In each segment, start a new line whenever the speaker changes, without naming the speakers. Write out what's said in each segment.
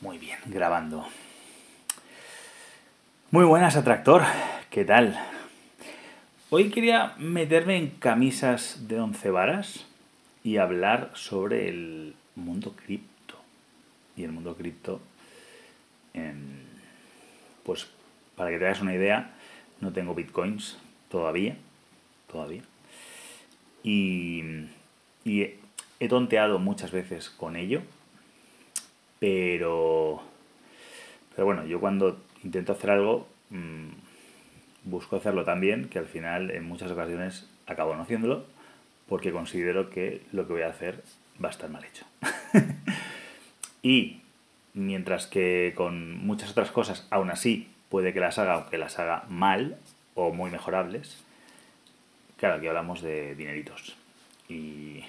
Muy bien, grabando. Muy buenas, Atractor. ¿Qué tal? Hoy quería meterme en camisas de once varas y hablar sobre el mundo cripto. Y el mundo cripto, pues para que te hagas una idea, no tengo bitcoins todavía. Todavía. Y, y he tonteado muchas veces con ello pero, pero bueno, yo cuando intento hacer algo, mm, busco hacerlo tan bien que al final en muchas ocasiones acabo no haciéndolo porque considero que lo que voy a hacer va a estar mal hecho. y mientras que con muchas otras cosas, aún así, puede que las haga, aunque las haga mal o muy mejorables, claro, aquí hablamos de dineritos. Y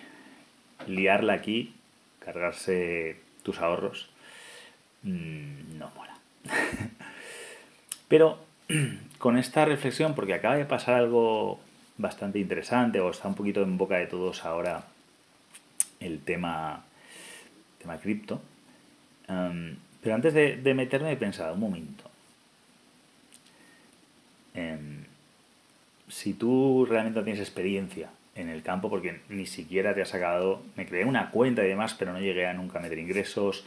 liarla aquí, cargarse tus ahorros, mm, no mola. Pero con esta reflexión, porque acaba de pasar algo bastante interesante, o está un poquito en boca de todos ahora el tema, tema cripto, em, pero antes de, meterme he pensado, un momento, em, si tú realmente tienes experiencia en el campo porque ni siquiera te has sacado, me creé una cuenta y demás, pero no llegué a nunca meter ingresos,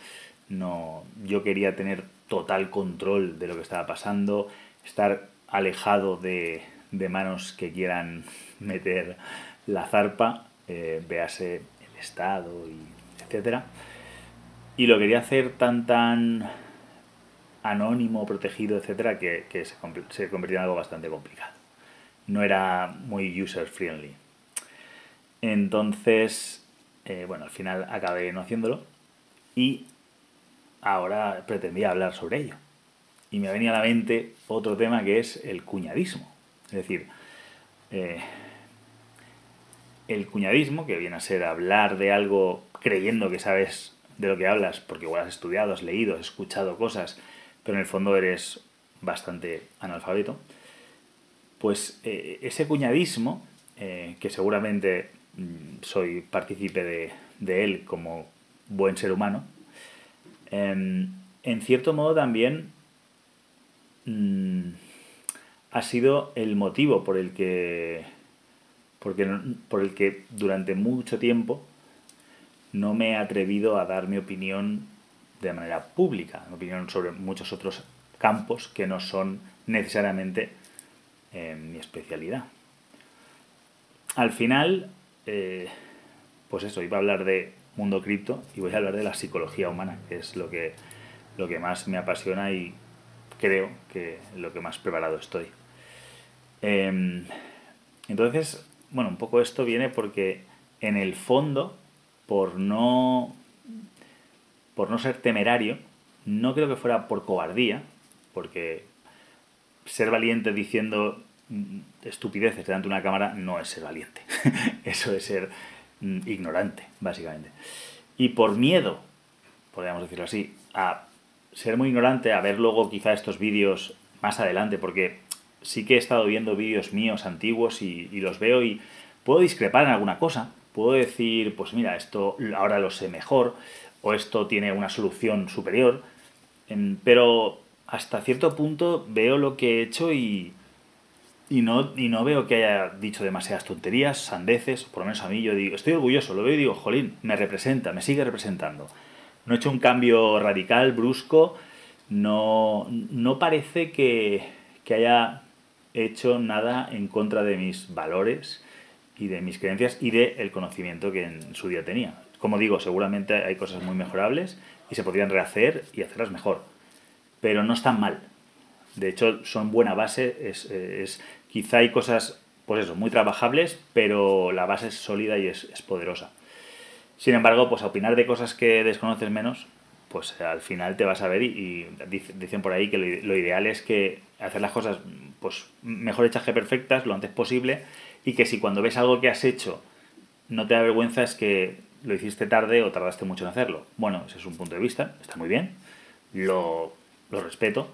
no, yo quería tener total control de lo que estaba pasando, estar alejado de, manos que quieran meter la zarpa, eh, véase el Estado, y etcétera. Y lo quería hacer tan tan anónimo, protegido, etcétera, que, se, se convirtió en algo bastante complicado. No era muy user friendly. Entonces, eh, bueno, al final acabé no haciéndolo y ahora pretendía hablar sobre ello. Y me venía a la mente otro tema que es el cuñadismo. Es decir, eh, el cuñadismo, que viene a ser hablar de algo creyendo que sabes de lo que hablas, porque igual has estudiado, has leído, has escuchado cosas, pero en el fondo eres bastante analfabeto, pues eh, ese cuñadismo, que seguramente soy partícipe de, él como buen ser humano, em, en cierto modo también mm, ha sido el motivo por el que porque, por el que durante mucho tiempo no me he atrevido a dar mi opinión de manera pública, mi opinión sobre muchos otros campos que no son necesariamente em, mi especialidad. Al final, eh, pues eso, iba a hablar de mundo cripto y voy a hablar de la psicología humana, que es lo que, lo que más me apasiona y creo que lo que más preparado estoy. Em, entonces, bueno, un poco esto viene porque en el fondo, por no, por no ser temerario, no creo que fuera por cobardía, porque ser valiente diciendo estupideces delante de una cámara no es ser valiente. Eso es ser mm, ignorante, básicamente. Y por miedo, podríamos decirlo así, a ser muy ignorante, a ver luego quizá estos vídeos más adelante, porque sí que he estado viendo vídeos míos antiguos y, los veo y puedo discrepar en alguna cosa. Puedo decir, pues mira, esto ahora lo sé mejor, o esto tiene una solución superior, em, pero hasta cierto punto veo lo que he hecho y, y no, y no veo que haya dicho demasiadas tonterías, sandeces, por lo menos a mí yo digo, estoy orgulloso, lo veo y digo, jolín, me representa, me sigue representando. No he hecho un cambio radical, brusco, no, no parece que, que haya hecho nada en contra de mis valores y de mis creencias y del el conocimiento que en su día tenía. Como digo, seguramente hay cosas muy mejorables y se podrían rehacer y hacerlas mejor, pero no están mal. De hecho, son buena base, es, es, quizá hay cosas, pues eso, muy trabajables, pero la base es sólida y es, poderosa. Sin embargo, pues a opinar de cosas que desconoces menos, pues al final te vas a ver y, dicen por ahí que lo, ideal es que hacer las cosas pues mejor hechas que perfectas lo antes posible y que si cuando ves algo que has hecho no te da vergüenza es que lo hiciste tarde o tardaste mucho en hacerlo. Bueno, ese es un punto de vista, está muy bien, lo, lo respeto,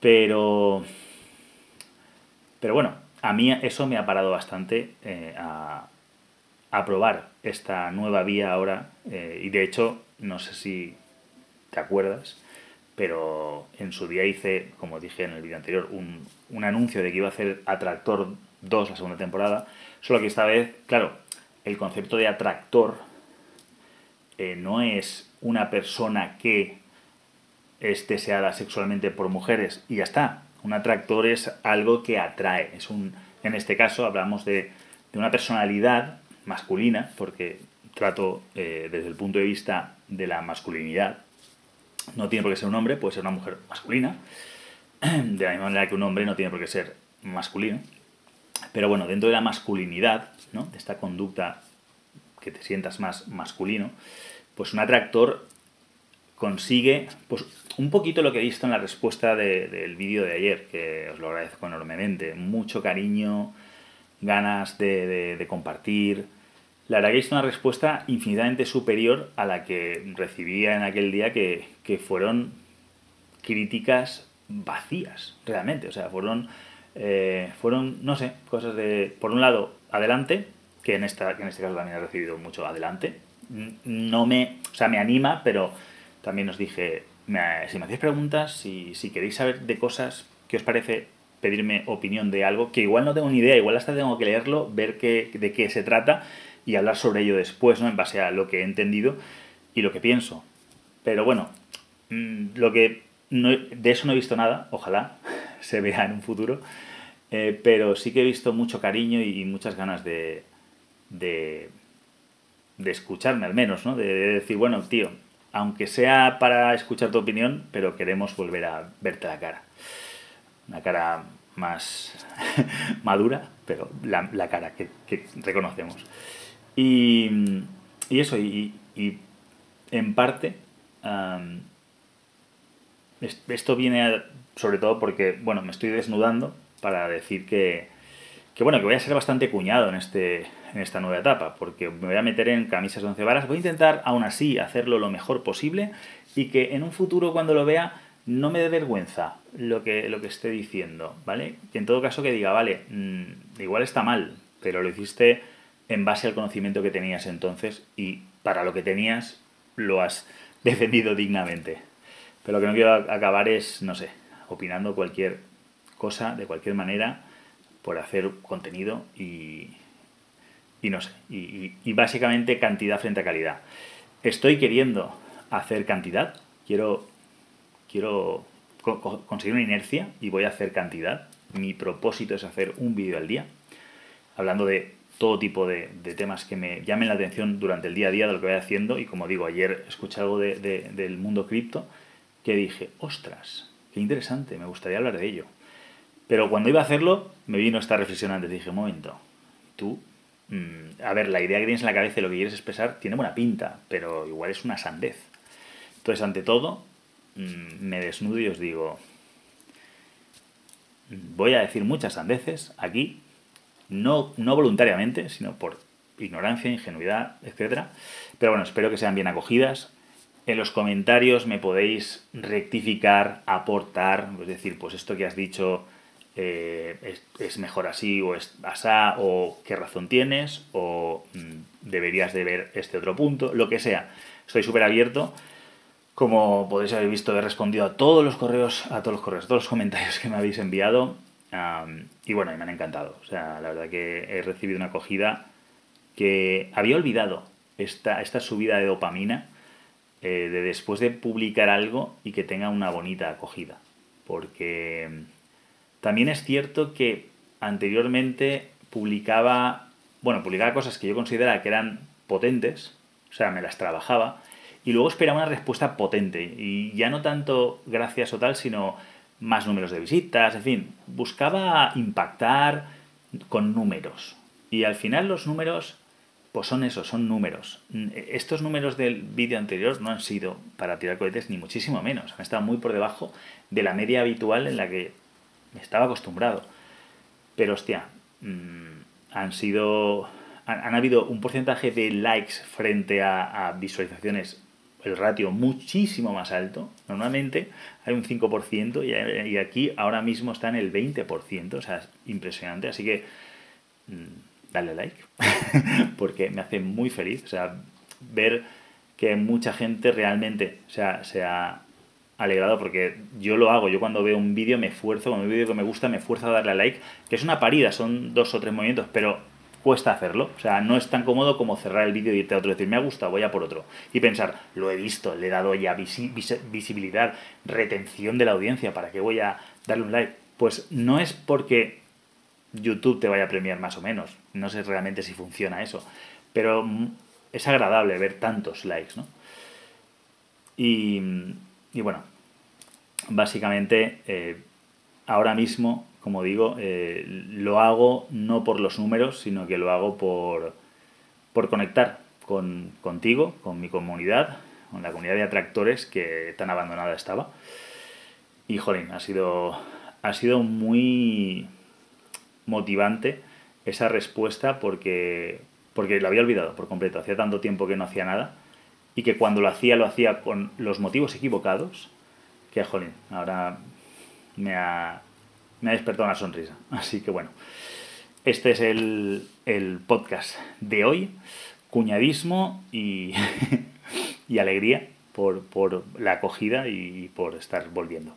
pero, pero bueno, a mí eso me ha parado bastante eh, a, probar esta nueva vía ahora. Eh, y de hecho, no sé si te acuerdas, pero en su día hice, como dije en el vídeo anterior, un, un anuncio de que iba a hacer Atractor 2 la segunda temporada, solo que esta vez, claro, el concepto de atractor eh, no es una persona que es deseada sexualmente por mujeres y ya está. Un atractor es algo que atrae. Es un, en este caso hablamos de, de una personalidad masculina, porque trato eh, desde el punto de vista de la masculinidad. No tiene por qué ser un hombre, puede ser una mujer masculina. De la misma manera que un hombre no tiene por qué ser masculino. Pero bueno, dentro de la masculinidad, ¿no? de esta conducta que te sientas más masculino, pues un atractor consigue pues, un poquito lo que he visto en la respuesta del vídeo de ayer, que os lo agradezco enormemente. Mucho cariño, ganas de, compartir. La verdad que he visto una respuesta infinitamente superior a la que recibía en aquel día, que, que fueron críticas vacías, realmente. O sea, fueron, eh, fueron, no sé, cosas de, por un lado, adelante, que en, esta, que en este caso también he recibido mucho adelante. No me, o sea, me anima, pero también os dije, si me hacéis preguntas, si, si queréis saber de cosas, ¿qué os parece pedirme opinión de algo? Que igual no tengo ni idea, igual hasta tengo que leerlo, ver qué, de qué se trata y hablar sobre ello después, ¿no? En base a lo que he entendido y lo que pienso. Pero bueno, mm, lo que de eso no he visto nada, ojalá se vea en un futuro, eh, pero sí que he visto mucho cariño y muchas ganas de, de, de escucharme al menos, ¿no? De, decir, bueno, tío, aunque sea para escuchar tu opinión, pero queremos volver a verte la cara. Una cara más madura, pero la, cara que, reconocemos. Y, y eso, y, y, en parte, esto viene sobre todo porque, bueno, me estoy desnudando para decir que, que bueno, que voy a ser bastante cuñado en, este, en esta nueva etapa, porque me voy a meter en camisas de once varas, voy a intentar aún así hacerlo lo mejor posible y que en un futuro cuando lo vea no me dé vergüenza lo que, lo que esté diciendo, ¿vale? Que en todo caso que diga, vale, mm, igual está mal, pero lo hiciste en base al conocimiento que tenías entonces y para lo que tenías lo has defendido dignamente. Pero lo que no quiero acabar es, no sé, opinando cualquier cosa de cualquier manera por hacer contenido y, y no sé, y, básicamente cantidad frente a calidad. Estoy queriendo hacer cantidad, quiero, quiero conseguir una inercia y voy a hacer cantidad. Mi propósito es hacer un vídeo al día, hablando de todo tipo de, temas que me llamen la atención durante el día a día de lo que voy haciendo. Y como digo, ayer escuché algo de, del mundo cripto que dije, ostras, qué interesante, me gustaría hablar de ello. Pero cuando iba a hacerlo, me vino esta reflexión antes. Dije, un momento, tú, mm, a ver, la idea que tienes en la cabeza y lo que quieres expresar tiene buena pinta, pero igual es una sandez. Entonces, ante todo, mm, me desnudo y os digo, voy a decir muchas sandeces aquí, no, no voluntariamente, sino por ignorancia, ingenuidad, etc. Pero bueno, espero que sean bien acogidas. En los comentarios me podéis rectificar, aportar, es decir, pues esto que has dicho eh, es, mejor así o es asá o qué razón tienes o mm, deberías de ver este otro punto, lo que sea. Estoy súper abierto. Como podéis haber visto, he respondido a todos los correos, a todos los correos, a todos los comentarios que me habéis enviado. y bueno, me han encantado. O sea, la verdad que he recibido una acogida que había olvidado esta, esta subida de dopamina eh, de después de publicar algo y que tenga una bonita acogida. Porque también es cierto que anteriormente publicaba, bueno, publicaba cosas que yo consideraba que eran potentes, o sea, me las trabajaba, y luego esperaba una respuesta potente, y ya no tanto gracias o tal, sino más números de visitas, en fin, buscaba impactar con números. Y al final los números, pues son esos, son números. Estos números del vídeo anterior no han sido para tirar cohetes ni muchísimo menos, han estado muy por debajo de la media habitual en la que estaba acostumbrado. Pero hostia, mm, han sido. Han, habido un porcentaje de likes frente a, visualizaciones, el ratio muchísimo más alto. Normalmente hay un 5% y, y, aquí ahora mismo está en el 20%. O sea, es impresionante. Así que mm, dale like, porque me hace muy feliz. O sea, ver que mucha gente realmente se ha, se ha alegrado porque yo lo hago. Yo cuando veo un vídeo me esfuerzo, cuando veo un vídeo que me gusta me esfuerzo a darle a like, que es una parida, son dos o tres movimientos, pero cuesta hacerlo. O sea, no es tan cómodo como cerrar el vídeo y irte a otro, decir, me ha gustado, voy a por otro. Y pensar, lo he visto, le he dado ya visibilidad, retención de la audiencia, ¿para qué voy a darle un like? Pues no es porque YouTube te vaya a premiar más o menos. No sé realmente si funciona eso. Pero es agradable ver tantos likes, ¿no? Y, bueno, básicamente eh, ahora mismo, como digo, eh, lo hago no por los números, sino que lo hago por, por conectar con, contigo, con mi comunidad, con la comunidad de atractores que tan abandonada estaba. Y jolín, ha sido, ha sido muy motivante esa respuesta porque, porque lo había olvidado por completo. Hacía tanto tiempo que no hacía nada y que cuando lo hacía lo hacía con los motivos equivocados que, jolín, ahora me ha, me ha despertado una sonrisa. Así que bueno, este es el, el podcast de hoy. Cuñadismo y, y alegría por, por la acogida y por estar volviendo.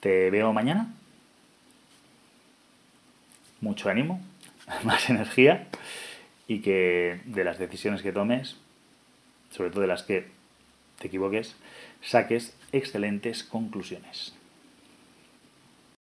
Te veo mañana mucho ánimo, más energía y que de las decisiones que tomes, sobre todo de las que te equivoques, saques excelentes conclusiones.